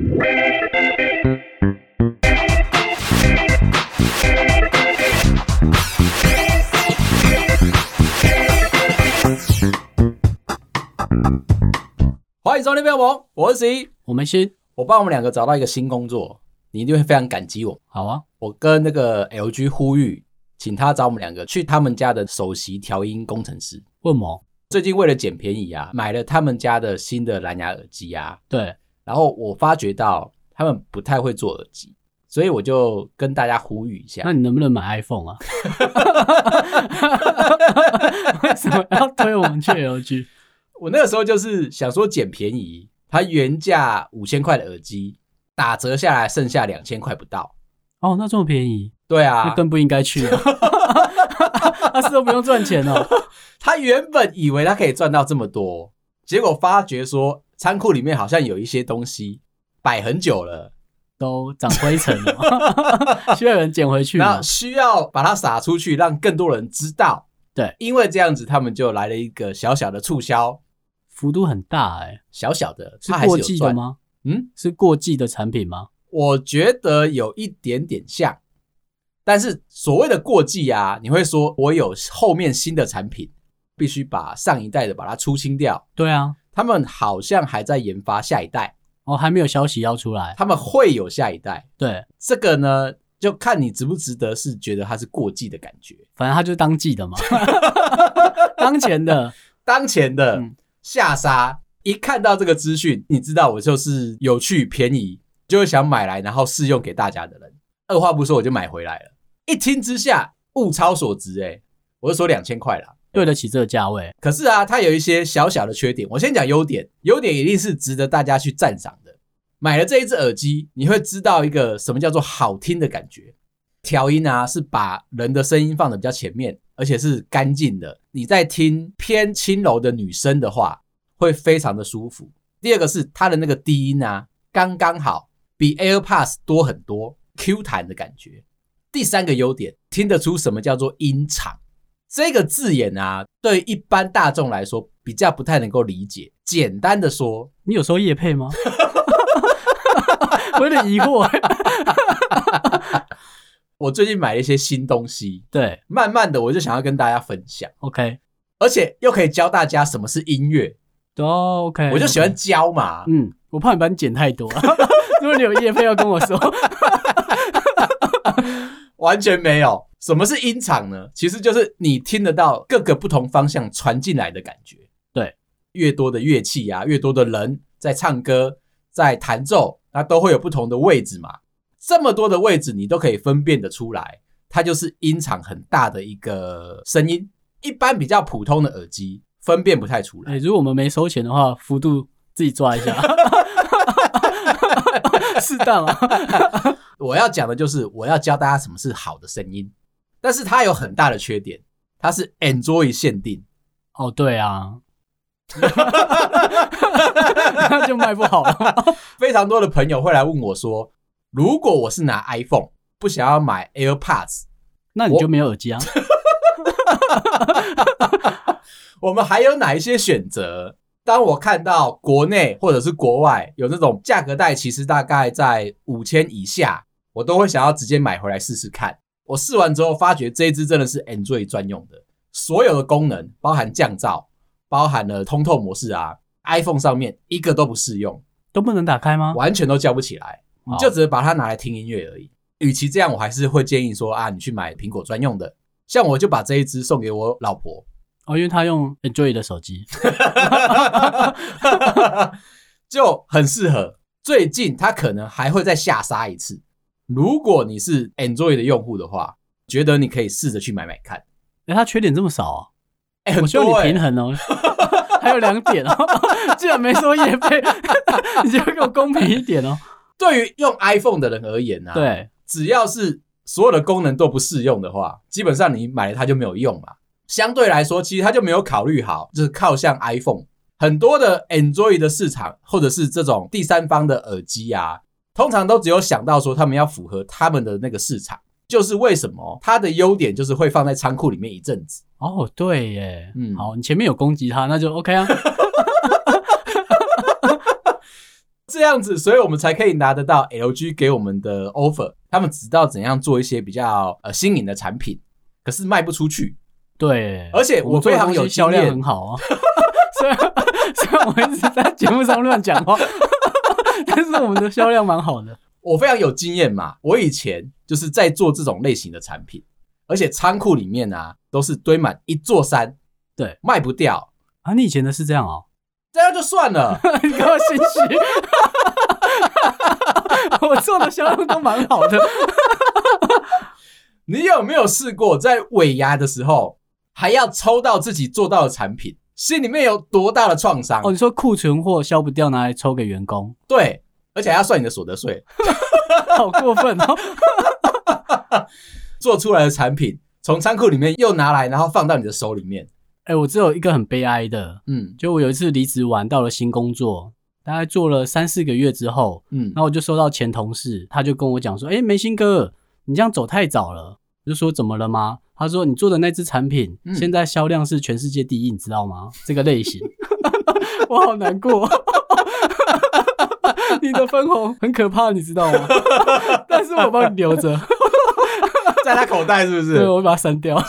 欢迎收听《朋友们》，我是十一，我们先，我帮我们两个找到一个新工作，你一定会非常感激我。好啊，我跟那个 LG 呼吁，请他找我们两个去他们家的首席调音工程师。为什么？最近为了捡便宜啊，买了他们家的新的蓝牙耳机啊。对，然后我发觉到他们不太会做耳机，所以我就跟大家呼吁一下。那你能不能买 iPhone 啊？为什么要推我们去 LG？我那个时候就是想说捡便宜，它原价五千块的耳机打折下来剩下两千块不到。哦，那这么便宜？对啊，那更不应该去了。他是都不用赚钱哦。他原本以为他可以赚到这么多，结果发觉说仓库里面好像有一些东西摆很久了，都长灰尘了，需要人捡回去。那需要把它撒出去，让更多人知道。对，因为这样子，他们就来了一个小小的促销。幅度很大哎、欸，小小的，是过季的吗？嗯，是过季的产品吗？我觉得有一点点像，但是所谓的过季啊，你会说我有后面新的产品，必须把上一代的把它出清掉。对啊，他们好像还在研发下一代，哦，还没有消息要出来，他们会有下一代。对，这个呢，就看你值不值得，是觉得它是过季的感觉，反正它就是当季的嘛，当前的，当前的。嗯下杀！一看到这个资讯，你知道我就是有趣便宜，就会想买来然后试用给大家的人。二话不说我就买回来了。一听之下，物超所值诶、欸、我就说两千块啦，对得起这个价位。可是啊，它有一些小小的缺点。我先讲优点，优点一定是值得大家去赞赏的。买了这一只耳机，你会知道一个什么叫做好听的感觉。调音啊，是把人的声音放得比较前面，而且是干净的。你在听偏轻柔的女声的话，会非常的舒服。第二个是它的那个低音啊，刚刚好，比 AirPods 多很多，Q 弹的感觉。第三个优点，听得出什么叫做音场这个字眼啊，对一般大众来说比较不太能够理解。简单的说，你有收夜配吗？我有点疑惑。我最近买了一些新东西，对，慢慢的我就想要跟大家分享，OK，而且又可以教大家什么是音乐，都、oh, OK，我就喜欢教嘛，嗯，我怕你把你剪太多，如果你有夜配要跟我说，完全没有。什么是音场呢？其实就是你听得到各个不同方向传进来的感觉，对，越多的乐器啊，越多的人在唱歌，在弹奏，那都会有不同的位置嘛。这么多的位置，你都可以分辨得出来，它就是音场很大的一个声音。一般比较普通的耳机分辨不太出来。欸，如果我们没收钱的话，幅度自己抓一下，适当啊。我要讲的就是，我要教大家什么是好的声音，但是它有很大的缺点，它是 Android 限定。哦，对啊，那就卖不好了。非常多的朋友会来问我说。如果我是拿 iPhone，不想要买 AirPods，那你就没有耳机啊。我们还有哪一些选择？当我看到国内或者是国外有那种价格带，其实大概在五千以下，我都会想要直接买回来试试看。我试完之后发觉这一支真的是 Android 专用的，所有的功能，包含降噪，包含了通透模式啊，iPhone 上面一个都不适用，都不能打开吗？完全都叫不起来。你就只是把它拿来听音乐而已。与其这样，我还是会建议说啊，你去买苹果专用的。像我就把这一支送给我老婆哦，因为她用 Android 的手机，就很适合。最近她可能还会再下杀一次。如果你是 Android 的用户的话，觉得你可以试着去买买看。哎、欸，它缺点这么少啊？哎、欸，我希望你平衡哦。还有两点哦，既然没说也配，你就给我公平一点哦。对于用 iPhone 的人而言啊，对，只要是所有的功能都不适用的话，基本上你买了它就没有用嘛。相对来说，其实它就没有考虑好，就是靠向 iPhone 很多的 Android 的市场，或者是这种第三方的耳机啊，通常都只有想到说他们要符合他们的那个市场，就是为什么它的优点就是会放在仓库里面一阵子。哦，对耶，嗯，好，你前面有攻击他，那就 OK 啊。至 这样子，所以我们才可以拿得到 LG 给我们的 offer。他们知道怎样做一些比较呃新颖的产品，可是卖不出去。对，而且我非常有销量很好啊。虽然虽然我一直在节目上乱讲话，但是我们的销量蛮好的。我非常有经验嘛，我以前就是在做这种类型的产品，而且仓库里面啊都是堆满一座山，对，卖不掉啊。你以前的是这样哦，这样就算了，你给我心虚。我做的销量都蛮好的。你有没有试过在尾牙的时候？还要抽到自己做到的产品，心里面有多大的创伤？哦，你说库存货销不掉，拿来抽给员工？对，而且还要算你的所得税，好过分哦！做出来的产品从仓库里面又拿来，然后放到你的手里面。哎、欸，我只有一个很悲哀的，嗯，就我有一次离职完到了新工作，大概做了三四个月之后，嗯，然后我就收到前同事，他就跟我讲说：“哎、欸，梅新哥，你这样走太早了。”我就说：“怎么了吗？”他说：“你做的那支产品，现在销量是全世界第一，你知道吗？这个类型，我好难过。你的分红很可怕，你知道吗？但是我帮你留着，在他口袋，是不是？对，我把它删掉。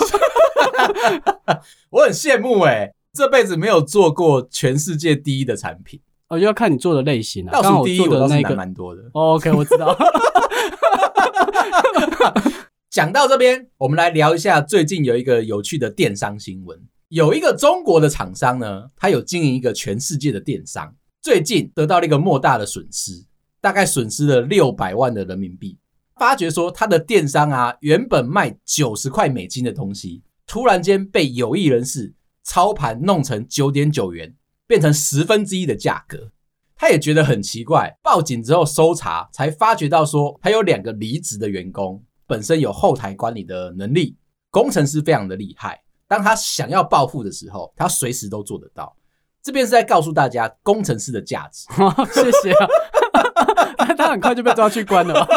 我很羡慕哎，这辈子没有做过全世界第一的产品。哦，就要看你做的类型啊。倒数第一，我倒是难蛮多的。OK，我知道。”讲到这边，我们来聊一下最近有一个有趣的电商新闻。有一个中国的厂商呢，他有经营一个全世界的电商，最近得到了一个莫大的损失，大概损失了六百万的人民币。发觉说他的电商啊，原本卖九十块美金的东西，突然间被有意人士操盘弄成九点九元，变成十分之一的价格。他也觉得很奇怪，报警之后搜查，才发觉到说他有两个离职的员工。本身有后台管理的能力，工程师非常的厉害。当他想要暴富的时候，他随时都做得到。这边是在告诉大家工程师的价值。谢谢啊，他很快就被抓去关了。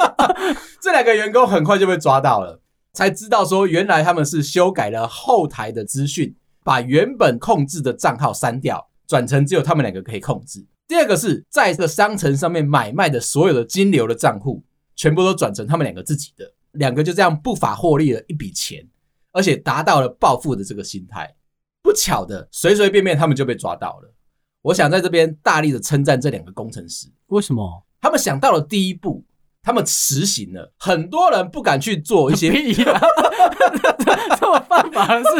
这两个员工很快就被抓到了，才知道说原来他们是修改了后台的资讯，把原本控制的账号删掉，转成只有他们两个可以控制。第二个是在这个商城上面买卖的所有的金流的账户。全部都转成他们两个自己的，两个就这样不法获利了一笔钱，而且达到了暴富的这个心态。不巧的，随随便便他们就被抓到了。我想在这边大力的称赞这两个工程师。为什么？他们想到了第一步，他们实行了。很多人不敢去做一些 这么犯法的事，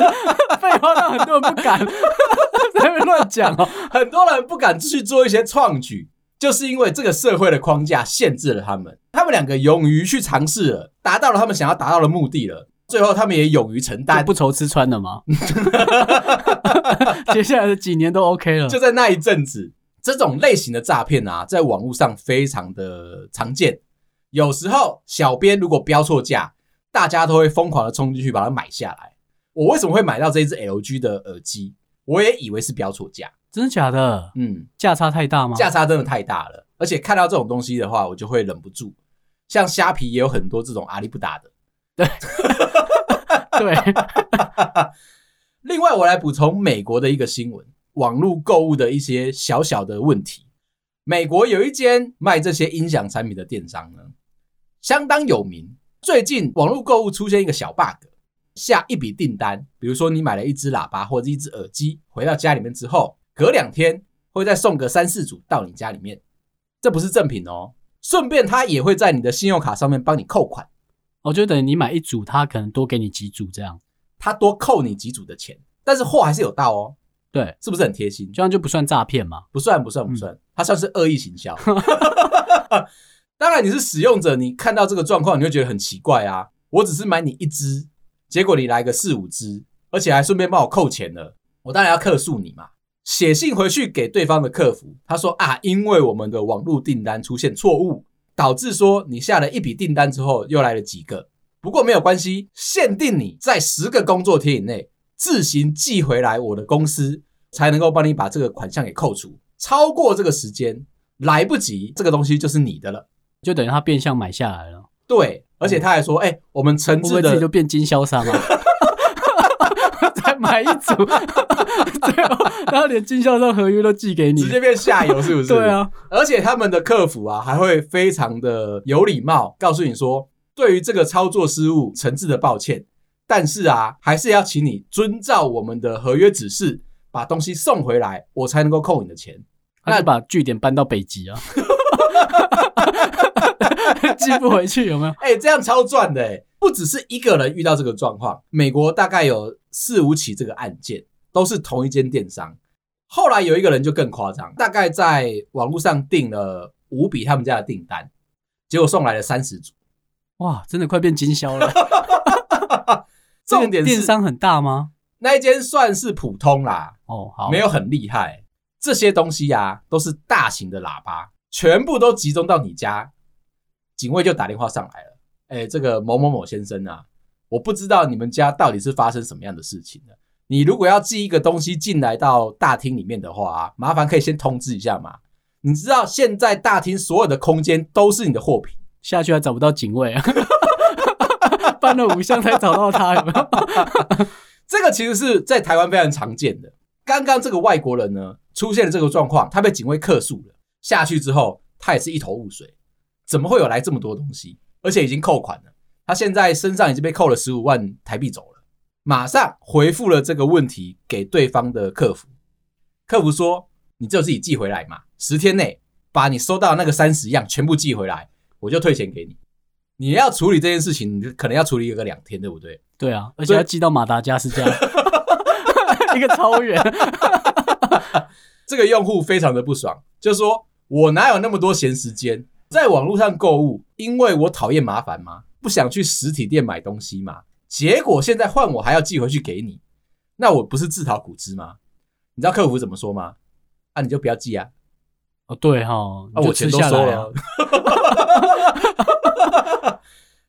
废话，让很多人不敢 在那边乱讲哦。很多人不敢去做一些创举。就是因为这个社会的框架限制了他们，他们两个勇于去尝试了，达到了他们想要达到的目的了。最后，他们也勇于承担，不愁吃穿了吗？接下来的几年都 OK 了。就在那一阵子，这种类型的诈骗啊，在网络上非常的常见。有时候，小编如果标错价，大家都会疯狂的冲进去把它买下来。我为什么会买到这一支 LG 的耳机？我也以为是标错价。真的假的？嗯，价差太大吗？价差真的太大了，而且看到这种东西的话，我就会忍不住。像虾皮也有很多这种阿里不打的。对，对。另外，我来补充美国的一个新闻：网络购物的一些小小的问题。美国有一间卖这些音响产品的电商呢，相当有名。最近网络购物出现一个小 bug，下一笔订单，比如说你买了一只喇叭或者一只耳机，回到家里面之后。隔两天会再送个三四组到你家里面，这不是赠品哦。顺便他也会在你的信用卡上面帮你扣款，我觉得等于你买一组，他可能多给你几组这样，他多扣你几组的钱，但是货还是有到哦。对，是不是很贴心？这样就不算诈骗吗？不算，不算，不算，他算是恶意行销。当然，你是使用者，你看到这个状况，你会觉得很奇怪啊。我只是买你一支，结果你来个四五支，而且还顺便帮我扣钱了，我当然要客诉你嘛。写信回去给对方的客服，他说啊，因为我们的网络订单出现错误，导致说你下了一笔订单之后又来了几个，不过没有关系，限定你在十个工作天以内自行寄回来我的公司，才能够帮你把这个款项给扣除。超过这个时间来不及，这个东西就是你的了，就等于他变相买下来了。对，而且他还说，哎、欸，我们诚挚的，会不会就变经销商啊。买一组，最后然后连经销商合约都寄给你，直接变下游是不是？对啊，而且他们的客服啊还会非常的有礼貌，告诉你说，对于这个操作失误，诚挚的抱歉，但是啊，还是要请你遵照我们的合约指示，把东西送回来，我才能够扣你的钱。那把据点搬到北极啊？寄不回去有没有？哎、欸，这样超赚的哎！不只是一个人遇到这个状况，美国大概有四五起这个案件，都是同一间电商。后来有一个人就更夸张，大概在网络上订了五笔他们家的订单，结果送来了三十组。哇，真的快变经销了！重点电商很大吗？那一间算是普通啦，哦，好，没有很厉害。这些东西呀、啊，都是大型的喇叭，全部都集中到你家，警卫就打电话上来了。哎，这个某某某先生啊，我不知道你们家到底是发生什么样的事情了。你如果要寄一个东西进来到大厅里面的话啊，麻烦可以先通知一下嘛。你知道现在大厅所有的空间都是你的货品，下去还找不到警卫啊，搬了五箱才找到他，有没有？这个其实是在台湾非常常见的。刚刚这个外国人呢，出现了这个状况，他被警卫克诉了。下去之后，他也是一头雾水，怎么会有来这么多东西？而且已经扣款了，他现在身上已经被扣了十五万台币走了。马上回复了这个问题给对方的客服，客服说：“你只有自己寄回来嘛，十天内把你收到那个三十样全部寄回来，我就退钱给你。你要处理这件事情，你可能要处理一个两天，对不对？”“对啊，而且要寄到马达加斯加。”一个超远，这个用户非常的不爽，就说：“我哪有那么多闲时间在网络上购物？因为我讨厌麻烦嘛，不想去实体店买东西嘛。结果现在换我还要寄回去给你，那我不是自讨苦吃吗？你知道客服怎么说吗？啊，你就不要寄啊！哦，对哈、哦，啊，我钱都收了。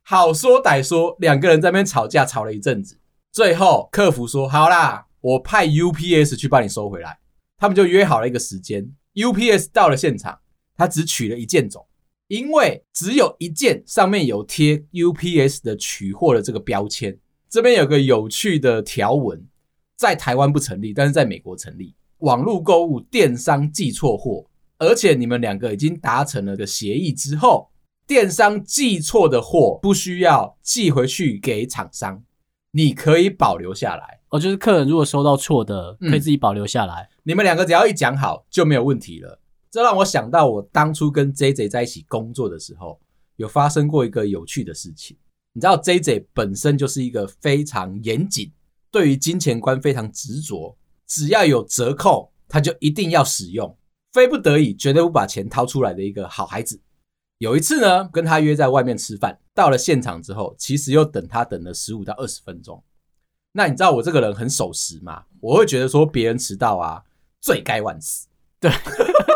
好说歹说，两个人在那边吵架，吵了一阵子，最后客服说：好啦。”我派 UPS 去帮你收回来，他们就约好了一个时间。UPS 到了现场，他只取了一件走，因为只有一件上面有贴 UPS 的取货的这个标签。这边有个有趣的条文，在台湾不成立，但是在美国成立。网络购物电商寄错货，而且你们两个已经达成了个协议之后，电商寄错的货不需要寄回去给厂商，你可以保留下来。哦，就是客人如果收到错的，可以自己保留下来。嗯，你们两个只要一讲好，就没有问题了。这让我想到，我当初跟 JJ 在一起工作的时候，有发生过一个有趣的事情。你知道，JJ 本身就是一个非常严谨，对于金钱观非常执着，只要有折扣，他就一定要使用，非不得已绝对不把钱掏出来的一个好孩子。有一次呢，跟他约在外面吃饭，到了现场之后，其实又等他等了十五到二十分钟。那你知道我这个人很守时嘛？我会觉得说别人迟到啊，罪该万死。对，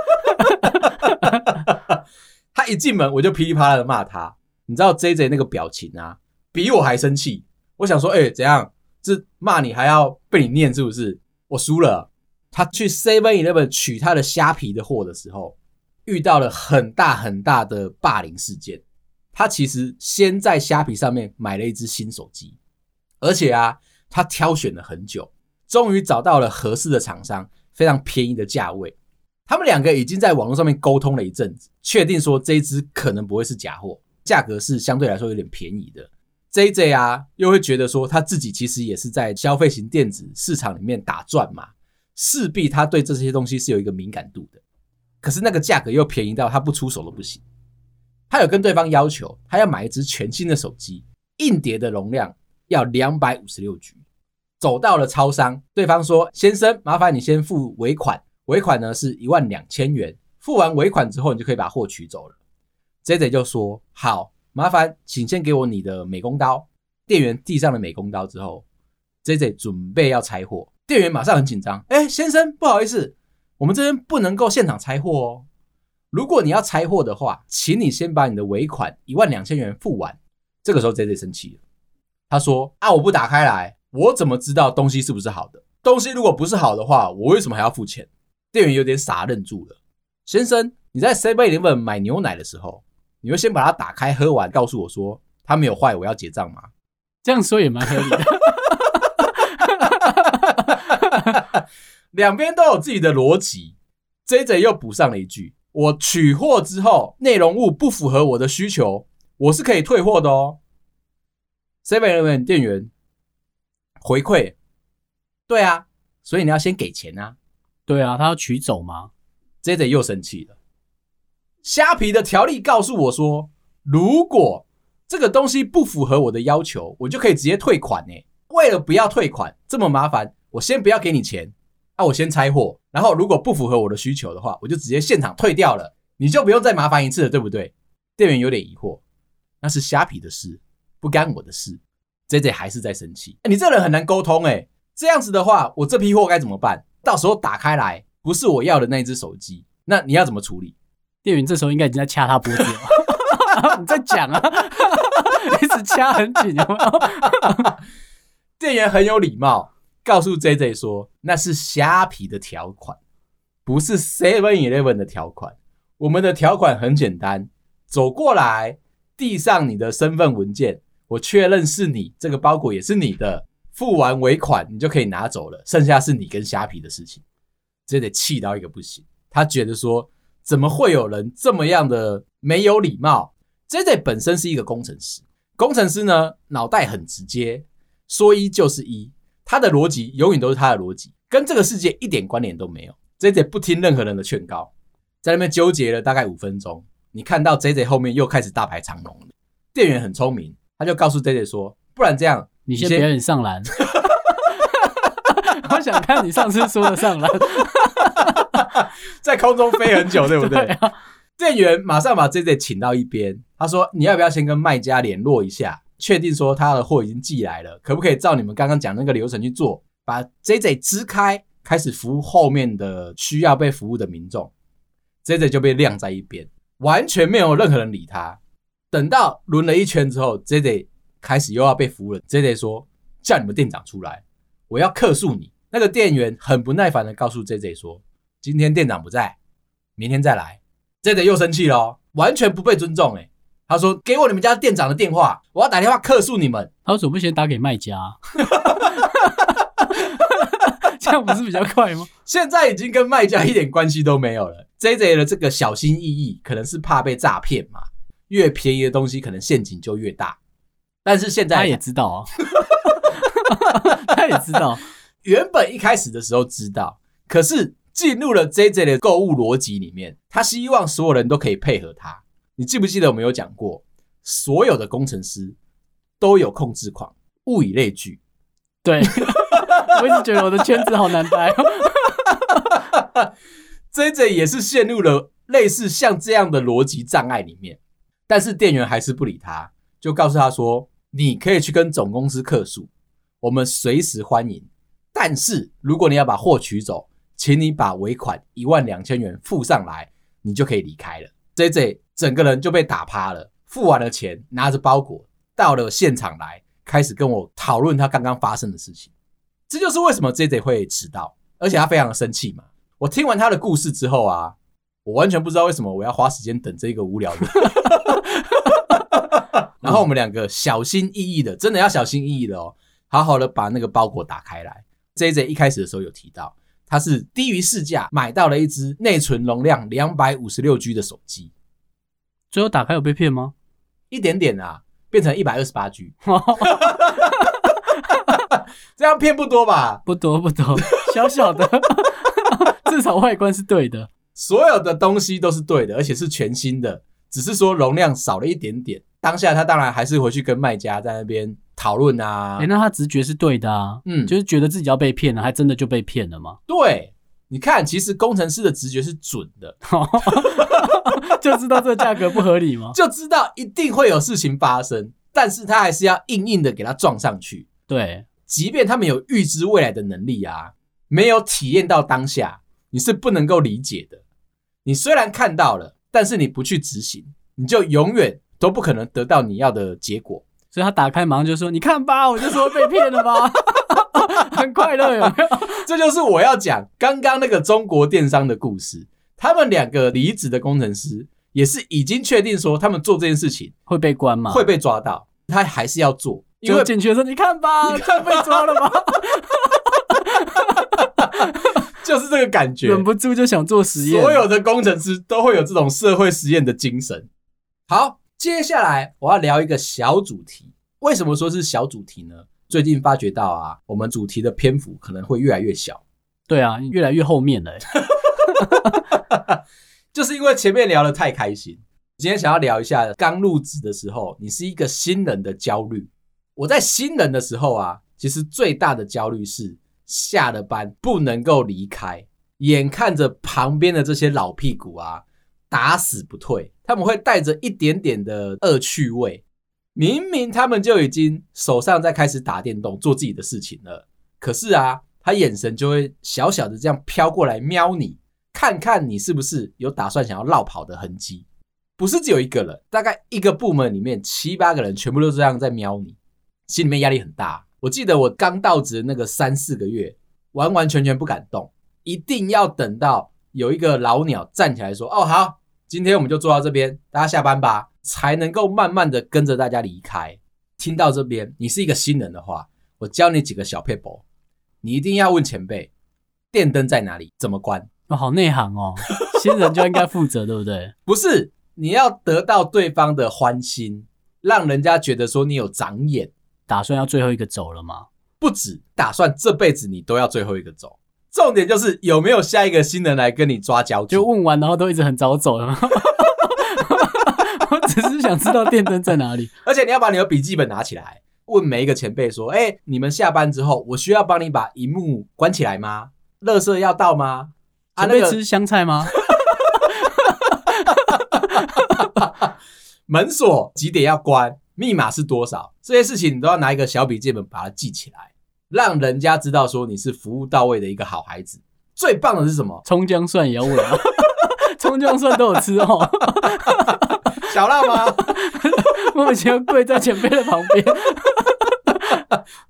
他一进门我就噼里啪啦的骂他。你知道 JJ 那个表情啊，比我还生气。我想说，哎、怎样？这骂你还要被你念是不是？我输了。他去 Seven Eleven 取他的虾皮的货的时候，遇到了很大很大的霸凌事件。他其实先在虾皮上面买了一只新手机，而且啊。他挑选了很久，终于找到了合适的厂商，非常便宜的价位。他们两个已经在网络上面沟通了一阵子，确定说这一只可能不会是假货，价格是相对来说有点便宜的。JJ 啊，又会觉得说他自己其实也是在消费型电子市场里面打转嘛，势必他对这些东西是有一个敏感度的。可是那个价格又便宜到他不出手都不行。他有跟对方要求，他要买一支全新的手机，硬碟的容量要两百五十六 G。走到了超商，对方说：“先生，麻烦你先付尾款，尾款呢是一万两千元。付完尾款之后，你就可以把货取走了。” JJ 就说：“好，麻烦请先给我你的美工刀。”店员递上了美工刀之后，JJ 准备要拆货，店员马上很紧张：“哎，先生，不好意思，我们这边不能够现场拆货哦。如果你要拆货的话，请你先把你的尾款一万两千元付完。”这个时候，JJ 生气了，他说：“啊，我不打开来。”我怎么知道东西是不是好的？东西如果不是好的话，我为什么还要付钱？店员有点傻，愣住了。先生，你在 Seven Eleven 买牛奶的时候，你会先把它打开喝完，告诉我说它没有坏，我要结账吗？这样说也蛮合理的。两边都有自己的逻辑。JJ 又补上了一句：“我取货之后，内容物不符合我的需求，我是可以退货的哦。”7-11 店员回馈：“对啊，所以你要先给钱啊。”“对啊，他要取走吗？”JJ 又生气了。虾皮的条例告诉我说，如果这个东西不符合我的要求，我就可以直接退款呢。为了不要退款这么麻烦，我先不要给你钱，那我先拆货，然后如果不符合我的需求的话，我就直接现场退掉了，你就不用再麻烦一次了，对不对？店员有点疑惑，那是虾皮的事，不干我的事。JJ 还是在生气，你这人很难沟通诶。这样子的话，我这批货该怎么办？到时候打开来不是我要的那只手机，那你要怎么处理？店员这时候应该已经在掐他脖子了。你在讲啊，一直掐很紧，有没有？店员很有礼貌，告诉 JJ 说：“那是虾皮的条款，不是 Seven Eleven 的条款。我们的条款很简单，走过来，递上你的身份文件，我确认是你，这个包裹也是你的，付完尾款，你就可以拿走了，剩下是你跟虾皮的事情。”JJ 气到一个不行，他觉得说。怎么会有人这么样的没有礼貌？JJ 本身是一个工程师，工程师呢，脑袋很直接，说一就是一，他的逻辑永远都是他的逻辑，跟这个世界一点关联都没有。JJ 不听任何人的劝告，在那边纠结了大概五分钟。你看到 JJ 后面又开始大排长龙了。店员很聪明，他就告诉 JJ 说：“不然这样，你先表演上篮。”我想看你上次说的上篮。在空中飞很久，对不对？店员马上把 JJ 请到一边，他说：“你要不要先跟卖家联络一下，确定说他的货已经寄来了，可不可以照你们刚刚讲那个流程去做，把 JJ 支开，开始服务后面的需要被服务的民众。”JJ 就被晾在一边，完全没有任何人理他。等到轮了一圈之后，JJ 开始又要被服务了。JJ 说：“叫你们店长出来，我要客诉你。”那个店员很不耐烦的告诉 JJ 说。今天店长不在，明天再来。JJ 又生气了，完全不被尊重。哎，他说：“给我你们家店长的电话，我要打电话客诉你们。”他为什么不先打给卖家？这样不是比较快吗？现在已经跟卖家一点关系都没有了。JJ 的这个小心翼翼，可能是怕被诈骗嘛。越便宜的东西，可能陷阱就越大。但是现在他也知道啊，他也知道，原本一开始的时候知道，可是。进入了 JJ 的购物逻辑里面，他希望所有人都可以配合他。你记不记得我们有讲过，所有的工程师都有控制狂，物以类聚。对，我一直觉得我的圈子好难待。JJ 也是陷入了类似像这样的逻辑障碍里面，但是店员还是不理他，就告诉他说：“你可以去跟总公司客诉，我们随时欢迎。但是如果你要把货取走。”请你把尾款一万两千元付上来，你就可以离开了。JJ 整个人就被打趴了，付完了钱，拿着包裹到了现场来，开始跟我讨论他刚刚发生的事情。这就是为什么 JJ 会迟到，而且他非常的生气嘛。我听完他的故事之后啊，我完全不知道为什么我要花时间等这个无聊的。然后我们两个小心翼翼的，真的要小心翼翼的哦，好好的把那个包裹打开来。JJ 一开始的时候有提到。他是低于市价买到了一只内存容量两百五十六 G 的手机，最后打开有被骗吗？一点点啊，变成一百二十八 G，这样骗不多吧？不多不多，小小的，至少外观是对的，所有的东西都是对的，而且是全新的，只是说容量少了一点点。当下他当然还是回去跟卖家在那边。讨论啊，哎、欸，那他直觉是对的啊，嗯，就是觉得自己要被骗了，还真的就被骗了吗？对，你看，其实工程师的直觉是准的，就知道这价格不合理吗？就知道一定会有事情发生，但是他还是要硬硬的给他撞上去。对，即便他们有预知未来的能力啊，没有体验到当下，你是不能够理解的。你虽然看到了，但是你不去执行，你就永远都不可能得到你要的结果。所以他打开马上就说：“你看吧，我就说被骗了吧，很快乐有没有？这就是我要讲刚刚那个中国电商的故事。他们两个离职的工程师也是已经确定说他们做这件事情会被关吗？会被抓到，他还是要做。因为进去说，你看吧，你看被抓了吗？就是这个感觉，忍不住就想做实验。所有的工程师都会有这种社会实验的精神。好，接下来我要聊一个小主题。为什么说是小主题呢？最近发觉到啊，我们主题的篇幅可能会越来越小。对啊，越来越后面了。就是因为前面聊的太开心。今天想要聊一下刚入职的时候，你是一个新人的焦虑。我在新人的时候啊，其实最大的焦虑是下了班不能够离开，眼看着旁边的这些老屁股啊打死不退，他们会带着一点点的恶趣味。明明他们就已经手上在开始打电动做自己的事情了，可是啊，他眼神就会小小的这样飘过来瞄你，看看你是不是有打算想要绕跑的痕迹。不是只有一个人，大概一个部门里面七八个人全部都这样在瞄你，心里面压力很大。我记得我刚到职那个三四个月，完完全全不敢动，一定要等到有一个老鸟站起来说：“哦，好，今天我们就做到这边，大家下班吧。”才能够慢慢的跟着大家离开。听到这边，你是一个新人的话，我教你几个小撇步，你一定要问前辈：电灯在哪里？怎么关？哦，好内行哦，新人就应该负责，对不对？不是。你要得到对方的欢心，让人家觉得说你有长眼，打算要最后一个走了吗？不止，打算这辈子你都要最后一个走。重点就是有没有下一个新人来跟你抓交替？就问完然后都一直很早走了吗？我只是想知道电灯在哪里。而且你要把你的笔记本拿起来，问每一个前辈说：“哎、欸，你们下班之后，我需要帮你把荧幕关起来吗？垃圾要倒吗？准备吃香菜吗？” 门锁几点要关？密码是多少？这些事情你都要拿一个小笔记本把它记起来，让人家知道说你是服务到位的一个好孩子。最棒的是什么？葱姜蒜也要问啊，葱姜蒜都有吃哦。小辣吗？我以前跪在前辈的旁边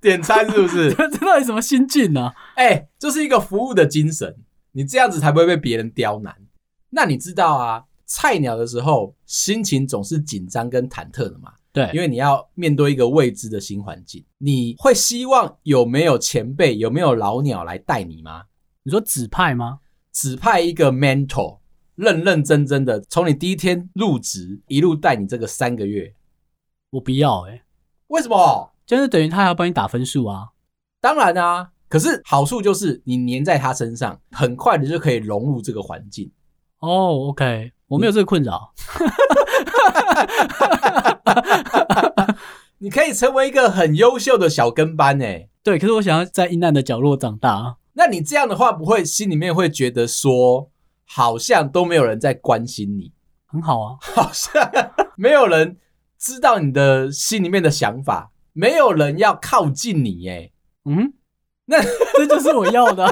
点餐，是不是？这到底什么心境呢？哎、欸，这是一个服务的精神，你这样子才不会被别人刁难。那你知道啊？菜鸟的时候，心情总是紧张跟忐忑的嘛。对，因为你要面对一个未知的新环境，你会希望有没有前辈、有没有老鸟来带你吗？你说指派吗？指派一个 mentor，认认真真的从你第一天入职一路带你这个三个月。我不要哎、欸，为什么？就是等于他还要帮你打分数啊。当然啊，可是好处就是你黏在他身上，很快的就可以融入这个环境。哦、oh，OK。我没有这个困扰，你可以成为一个很优秀的小跟班诶。对，可是我想要在阴暗的角落长大。那你这样的话，不会心里面会觉得说，好像都没有人在关心你，很好啊，好像没有人知道你的心里面的想法，没有人要靠近你诶。嗯，那 这就是我要的。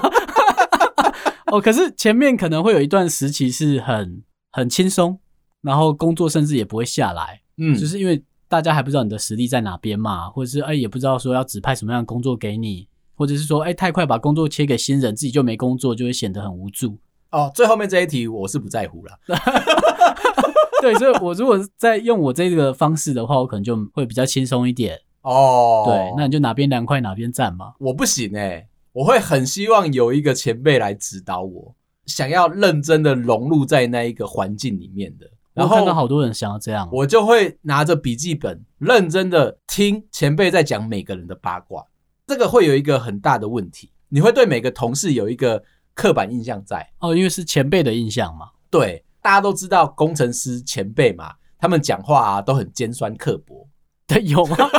哦，可是前面可能会有一段时期是很。很轻松，然后工作甚至也不会下来，嗯，就是因为大家还不知道你的实力在哪边嘛，或者是哎也不知道说要指派什么样的工作给你，或者是说哎太快把工作切给新人，自己就没工作，就会显得很无助。哦，最后面这一题我是不在乎了。对，所以我如果在用我这个方式的话，我可能就会比较轻松一点。哦，对，那你就哪边凉快哪边站嘛。我不行哎、欸，我会很希望有一个前辈来指导我。想要认真的融入在那一个环境里面的，然后看到好多人想要这样，我就会拿着笔记本认真的听前辈在讲每个人的八卦。这个会有一个很大的问题，你会对每个同事有一个刻板印象在哦，因为是前辈的印象嘛。对，大家都知道工程师前辈嘛，他们讲话啊都很尖酸刻薄。对，有吗？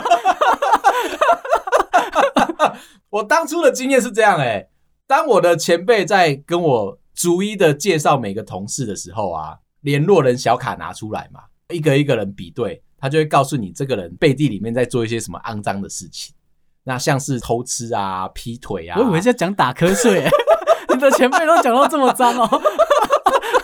我当初的经验是这样哎、欸，当我的前辈在跟我。逐一的介绍每个同事的时候啊，联络人小卡拿出来嘛，一个一个人比对，他就会告诉你这个人背地里面在做一些什么肮脏的事情。那像是偷吃啊、劈腿啊，我以为在讲打瞌睡，你的前辈都讲到这么脏哦。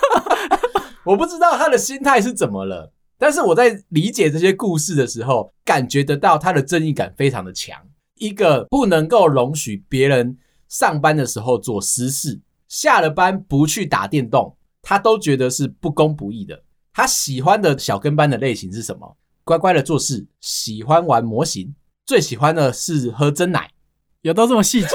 我不知道他的心态是怎么了，但是我在理解这些故事的时候，感觉得到他的正义感非常的强。一个不能够容许别人上班的时候做私事。下了班不去打电动，他都觉得是不公不义的。他喜欢的小跟班的类型是什么？乖乖的做事，喜欢玩模型，最喜欢的是喝真奶。有到这么细节？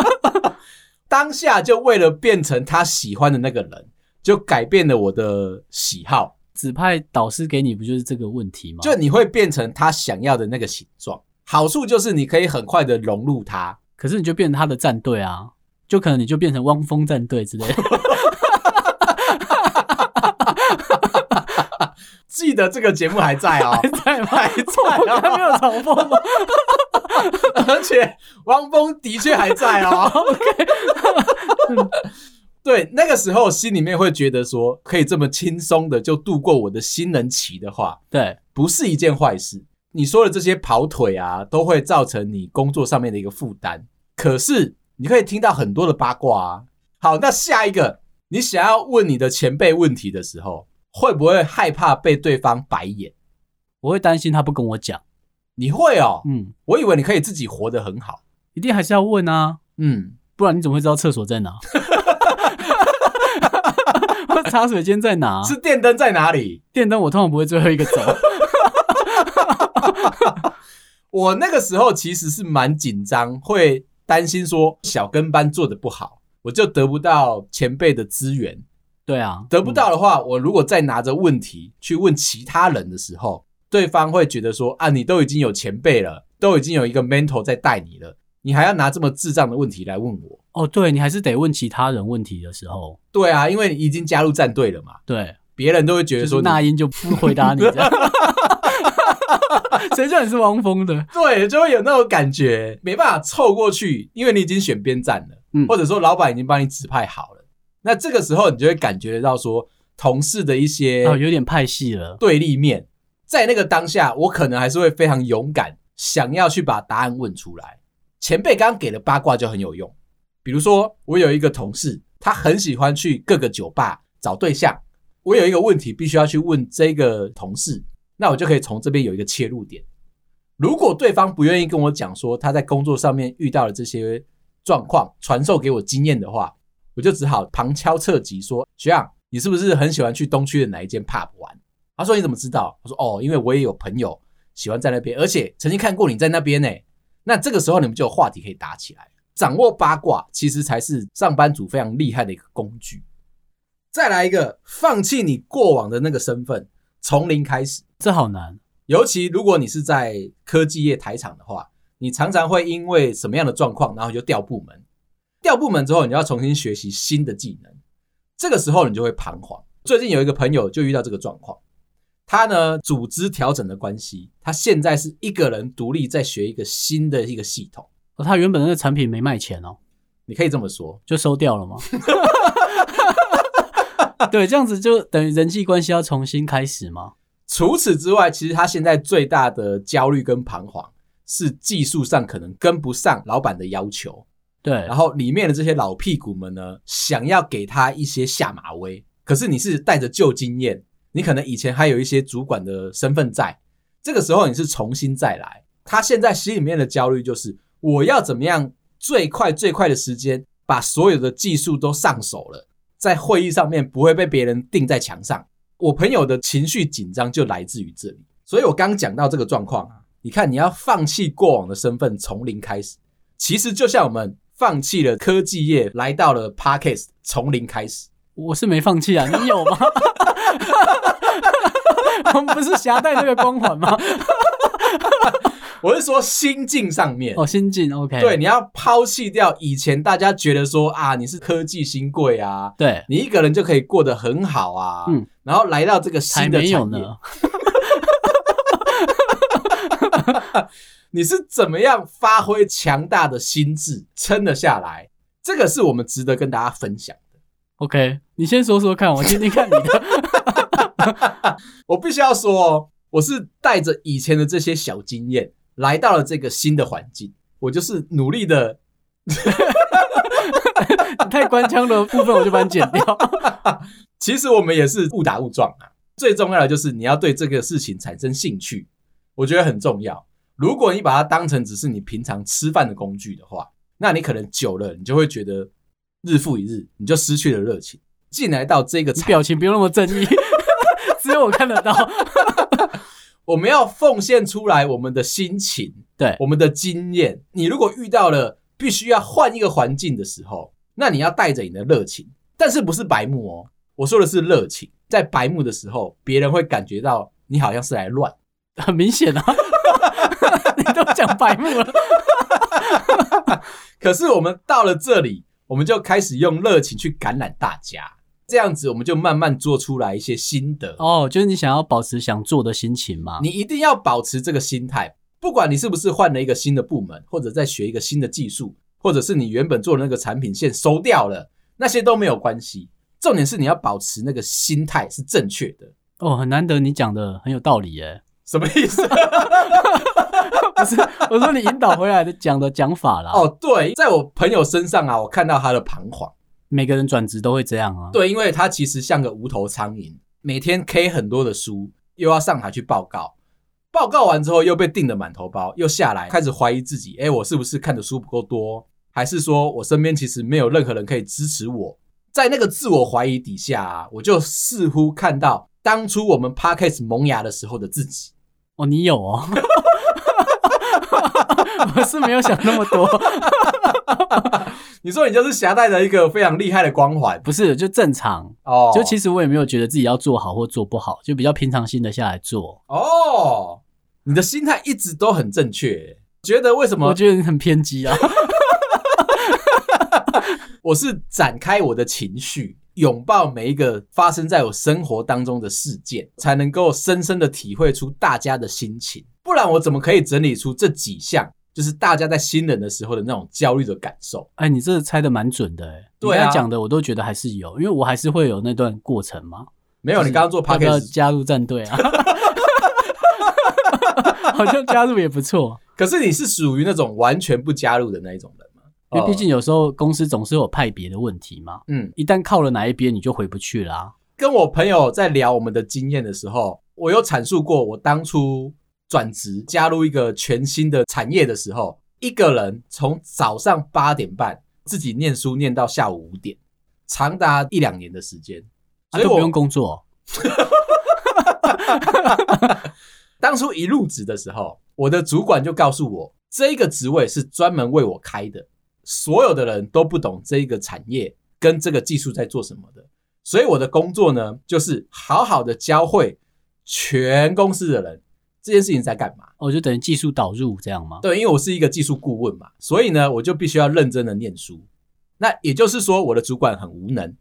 当下就为了变成他喜欢的那个人，就改变了我的喜好。指派导师给你，不就是这个问题吗？就你会变成他想要的那个形状。好处就是你可以很快的融入他，可是你就变成他的战队啊，就可能你就变成汪峰战队之类的。记得这个节目还在哦，还在吗？还在，还没有嘲讽吗？而且汪峰的确还在哦。OK，对，那个时候心里面会觉得说，可以这么轻松的就度过我的新人期的话，对，不是一件坏事。你说的这些跑腿啊，都会造成你工作上面的一个负担。可是你可以听到很多的八卦啊。好，那下一个，你想要问你的前辈问题的时候，会不会害怕被对方白眼？我会担心他不跟我讲。你会哦？嗯，我以为你可以自己活得很好。一定还是要问啊。嗯，不然你怎么会知道厕所在哪？茶水间在哪？是电灯在哪里？电灯我通常不会最后一个走。我那个时候其实是蛮紧张，会担心说小跟班做的不好，我就得不到前辈的资源。对啊，得不到的话，我如果再拿着问题去问其他人的时候，对方会觉得说啊，你都已经有前辈了，都已经有一个 mentor 在带你了，你还要拿这么智障的问题来问我？哦，对，你还是得问其他人问题的时候。对啊，因为你已经加入战队了嘛。对，别人都会觉得说那英就不回答你这样。谁叫你是汪峰的？对，就会有那种感觉，没办法凑过去，因为你已经选边站了，嗯，或者说老板已经帮你指派好了。那这个时候，你就会感觉到说，同事的一些哦，有点派系了，对立面，在那个当下，我可能还是会非常勇敢，想要去把答案问出来。前辈刚刚给的八卦就很有用，比如说，我有一个同事，他很喜欢去各个酒吧找对象，我有一个问题必须要去问这个同事。那我就可以从这边有一个切入点。如果对方不愿意跟我讲说他在工作上面遇到了这些状况，传授给我经验的话，我就只好旁敲侧击说：“学长，你是不是很喜欢去东区的哪一间 pub 玩？”他说：“你怎么知道？”我说：“哦，因为我也有朋友喜欢在那边，而且曾经看过你在那边呢。”那这个时候你们就有话题可以打起来。掌握八卦其实才是上班族非常厉害的一个工具。再来一个，放弃你过往的那个身份，从零开始。这好难，尤其如果你是在科技业台厂的话，你常常会因为什么样的状况，然后就调部门。调部门之后，你就要重新学习新的技能，这个时候你就会彷徨。最近有一个朋友就遇到这个状况，他呢组织调整的关系，他现在是一个人独立在学一个新的一个系统。哦，他原本那个产品没卖钱哦，你可以这么说，就收掉了吗？对，这样子就等于人际关系要重新开始吗？除此之外，其实他现在最大的焦虑跟彷徨是技术上可能跟不上老板的要求。对，然后里面的这些老屁股们呢，想要给他一些下马威。可是你是带着旧经验，你可能以前还有一些主管的身份在，这个时候你是重新再来。他现在心里面的焦虑就是，我要怎么样最快最快的时间把所有的技术都上手了，在会议上面不会被别人钉在墙上。我朋友的情绪紧张就来自于这里，所以我刚讲到这个状况啊，你看你要放弃过往的身份，从零开始，其实就像我们放弃了科技业，来到了 Podcast，从零开始。我是没放弃啊，你有吗？我们不是夹带那个光环吗？我是说心境上面哦，心境 OK。对，你要抛弃掉以前大家觉得说啊，你是科技新贵啊，对，你一个人就可以过得很好啊，嗯，然后来到这个新的产业，你是怎么样发挥强大的心智撑了下来？这个是我们值得跟大家分享的。OK，你先说说看，我听听看你的。我必须要说，我是带着以前的这些小经验。来到了这个新的环境，我就是努力的。太官腔的部分，我就把你剪掉。其实我们也是误打误撞啊。最重要的就是你要对这个事情产生兴趣，我觉得很重要。如果你把它当成只是你平常吃饭的工具的话，那你可能久了，你就会觉得日复一日，你就失去了热情。进来到这个，表情不用那么正义，只有我看得到。我们要奉献出来我们的心情，对，我们的经验。你如果遇到了必须要换一个环境的时候，那你要带着你的热情，但是不是白目哦？我说的是热情，在白目的时候，别人会感觉到你好像是来乱，很明显啊，你都讲白目了。可是我们到了这里，我们就开始用热情去感染大家。这样子，我们就慢慢做出来一些心得哦。就是你想要保持想做的心情嘛？你一定要保持这个心态，不管你是不是换了一个新的部门，或者在学一个新的技术，或者是你原本做的那个产品线收掉了，那些都没有关系。重点是你要保持那个心态是正确的。哦，很难得你讲的很有道理耶。什么意思？不是，我说你引导回来的讲的讲法啦。哦，对，在我朋友身上啊，我看到他的彷徨。每个人转职都会这样啊。对，因为他其实像个无头苍蝇，每天 K 很多的书，又要上台去报告，报告完之后又被定的满头包，又下来开始怀疑自己，哎，我是不是看的书不够多，还是说我身边其实没有任何人可以支持我？在那个自我怀疑底下啊，我就似乎看到当初我们 Parkes 萌芽的时候的自己。哦，你有哦。我是没有想那么多。你说你就是携带着一个非常厉害的光环，不是？就正常哦。就其实我也没有觉得自己要做好或做不好，就比较平常心的下来做。哦，你的心态一直都很正确。觉得为什么？我觉得你很偏激啊。我是展开我的情绪，拥抱每一个发生在我生活当中的事件，才能够深深的体会出大家的心情。不然我怎么可以整理出这几项？就是大家在新人的时候的那种焦虑的感受。哎，你这猜的蛮准的，哎，对啊，讲的我都觉得还是有，因为我还是会有那段过程嘛。没有，你刚刚做要加入战队啊？好像加入也不错。可是你是属于那种完全不加入的那一种人吗？因为毕竟有时候公司总是有派别的问题嘛。嗯，一旦靠了哪一边，你就回不去啦啊。跟我朋友在聊我们的经验的时候，我有阐述过我当初。转职加入一个全新的产业的时候，一个人从早上八点半自己念书念到下午五点，长达一两年的时间，所以我不用工作。当初一入职的时候，我的主管就告诉我，这个职位是专门为我开的，所有的人都不懂这个产业跟这个技术在做什么的，所以我的工作呢，就是好好的教会全公司的人。这件事情在干嘛？我就等于技术导入这样吗？对，因为我是一个技术顾问嘛，所以呢，我就必须要认真的念书。那也就是说，我的主管很无能。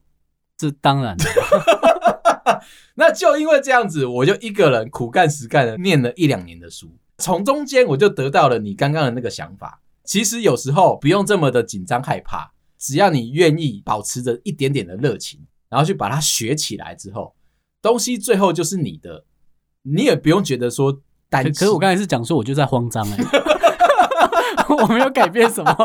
这当然了。那就因为这样子，我就一个人苦干实干的念了一两年的书，从中间我就得到了你刚刚的那个想法。其实有时候不用这么的紧张害怕，只要你愿意保持着一点点的热情，然后去把它学起来之后，东西最后就是你的，你也不用觉得说。可可是我刚才是讲说我就在慌张哎，我没有改变什么。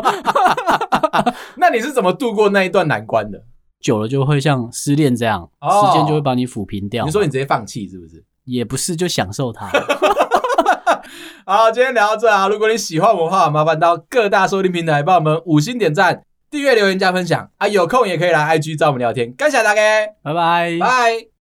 那你是怎么度过那一段难关的？久了就会像失恋这样，哦、时间就会把你抚平掉。你说你直接放弃是不是？也不是，就享受它。好，今天聊到这啊！如果你喜欢我的话，麻烦到各大收听平台帮我们五星点赞、订阅、留言、加分享啊！有空也可以来 IG 找我们聊天。感谢大家，拜拜，拜。